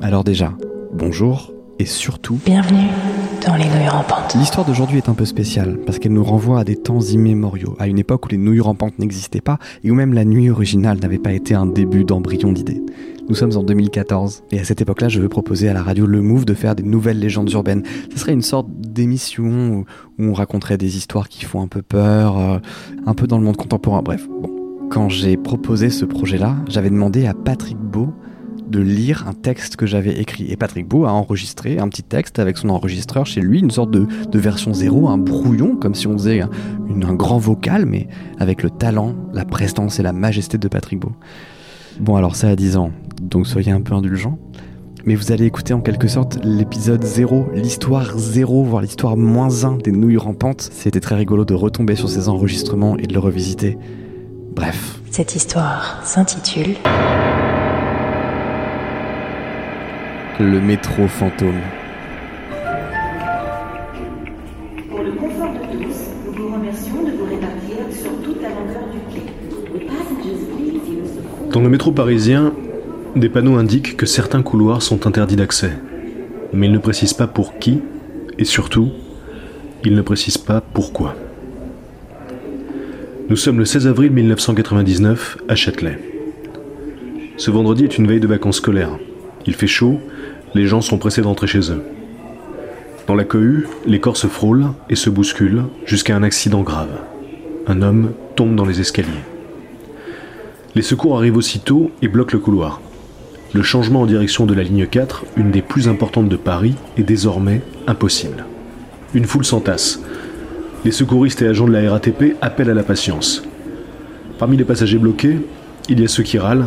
Alors déjà, bonjour et surtout... Bienvenue dans les nouilles rampantes. L'histoire d'aujourd'hui est un peu spéciale parce qu'elle nous renvoie à des temps immémoriaux, à une époque où les nouilles rampantes n'existaient pas et où même la nuit originale n'avait pas été un début d'embryon d'idées. Nous sommes en 2014 et à cette époque-là, je veux proposer à la radio Le Move de faire des nouvelles légendes urbaines. Ce serait une sorte d'émission où, on raconterait des histoires qui font un peu peur, euh, un peu dans le monde contemporain. Bref, bon. Quand j'ai proposé ce projet-là, j'avais demandé à Patrick Beau de lire un texte que j'avais écrit. Et Patrick Beau a enregistré un petit texte avec son enregistreur chez lui, une sorte de, version zéro, un brouillon, comme si on faisait un, grand vocal, mais avec le talent, la prestance et la majesté de Patrick Beau. Bon, alors ça a 10 ans, donc soyez un peu indulgents. Mais vous allez écouter en quelque sorte l'épisode 0, l'histoire 0, voire l'histoire moins 1 des nouilles rampantes. C'était très rigolo de retomber sur ces enregistrements et de le revisiter. Bref. Cette histoire s'intitule Le métro fantôme. Pour le confort de tous, nous vous remercions de vous répartir sur toute la longueur du quai. Dans le métro parisien, des panneaux indiquent que certains couloirs sont interdits d'accès. Mais ils ne précisent pas pour qui, et surtout, ils ne précisent pas pourquoi. Nous sommes le 16 avril 1999 à Châtelet. Ce vendredi est une veille de vacances scolaires. Il fait chaud, les gens sont pressés d'entrer chez eux. Dans la cohue, les corps se frôlent et se bousculent jusqu'à un accident grave. Un homme tombe dans les escaliers. Les secours arrivent aussitôt et bloquent le couloir. Le changement en direction de la ligne 4, une des plus importantes de Paris, est désormais impossible. Une foule s'entasse. Les secouristes et agents de la RATP appellent à la patience. Parmi les passagers bloqués, il y a ceux qui râlent,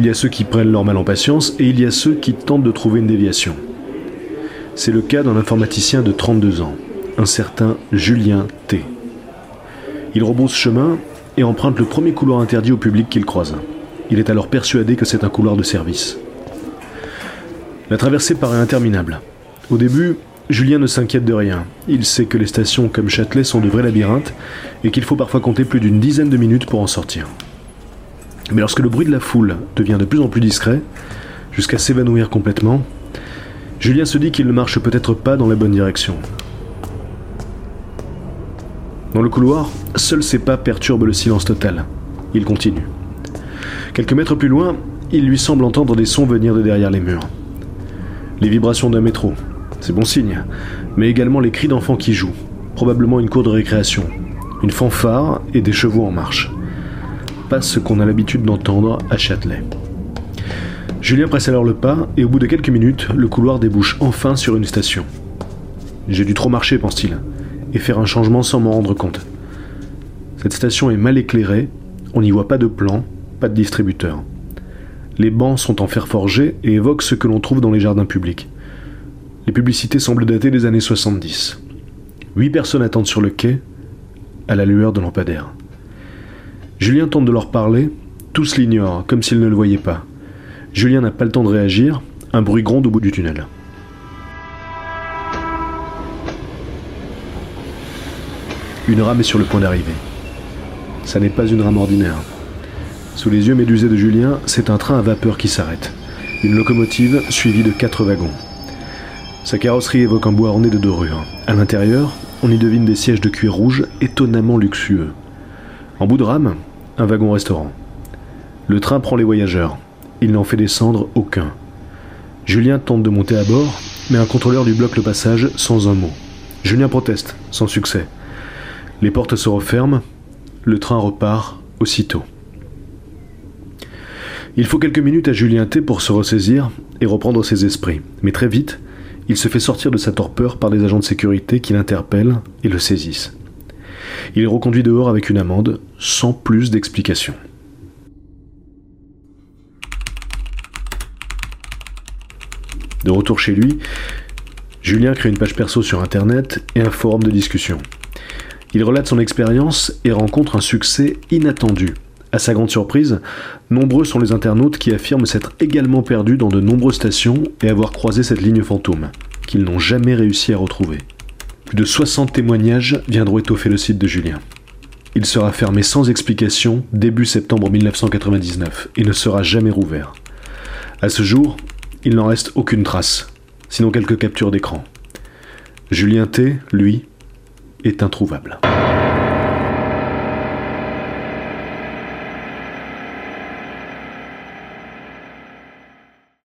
il y a ceux qui prennent leur mal en patience et il y a ceux qui tentent de trouver une déviation. C'est le cas d'un informaticien de 32 ans, un certain Julien T. Il rebrousse chemin et emprunte le premier couloir interdit au public qu'il croise. Il est alors persuadé que c'est un couloir de service. La traversée paraît interminable. Au début, Julien ne s'inquiète de rien. Il sait que les stations comme Châtelet sont de vrais labyrinthes et qu'il faut parfois compter plus d'une dizaine de minutes pour en sortir. Mais lorsque le bruit de la foule devient de plus en plus discret, jusqu'à s'évanouir complètement, Julien se dit qu'il ne marche peut-être pas dans la bonne direction. Dans le couloir, seuls ses pas perturbent le silence total. Il continue. Quelques mètres plus loin, il lui semble entendre des sons venir de derrière les murs. Les vibrations d'un métro, c'est bon signe, mais également les cris d'enfants qui jouent, probablement une cour de récréation, une fanfare et des chevaux en marche. Pas ce qu'on a l'habitude d'entendre à Châtelet. Julien presse alors le pas et au bout de quelques minutes, le couloir débouche enfin sur une station. J'ai dû trop marcher, pense-t-il, et faire un changement sans m'en rendre compte. Cette station est mal éclairée, on n'y voit pas de plan, pas de distributeur. Les bancs sont en fer forgé et évoquent ce que l'on trouve dans les jardins publics. Les publicités semblent dater des années 70. Huit personnes attendent sur le quai, à la lueur de lampadaire. Julien tente de leur parler, tous l'ignorent, comme s'ils ne le voyaient pas. Julien n'a pas le temps de réagir, un bruit gronde au bout du tunnel. Une rame est sur le point d'arriver. Ça n'est pas une rame ordinaire. Sous les yeux médusés de Julien, c'est un train à vapeur qui s'arrête. Une locomotive suivie de quatre wagons. Sa carrosserie évoque un bois orné de dorures. À l'intérieur, on y devine des sièges de cuir rouge étonnamment luxueux. En bout de rame, un wagon-restaurant. Le train prend les voyageurs. Il n'en fait descendre aucun. Julien tente de monter à bord, mais un contrôleur lui bloque le passage sans un mot. Julien proteste, sans succès. Les portes se referment, le train repart aussitôt. Il faut quelques minutes à Julien T pour se ressaisir et reprendre ses esprits, mais très vite, il se fait sortir de sa torpeur par des agents de sécurité qui l'interpellent et le saisissent. Il est reconduit dehors avec une amende, sans plus d'explications. De retour chez lui, Julien crée une page perso sur Internet et un forum de discussion. Il relate son expérience et rencontre un succès inattendu. À sa grande surprise, nombreux sont les internautes qui affirment s'être également perdus dans de nombreuses stations et avoir croisé cette ligne fantôme, qu'ils n'ont jamais réussi à retrouver. Plus de 60 témoignages viendront étoffer le site de Julien. Il sera fermé sans explication début septembre 1999 et ne sera jamais rouvert. À ce jour, il n'en reste aucune trace, sinon quelques captures d'écran. Julien T, lui, est introuvable.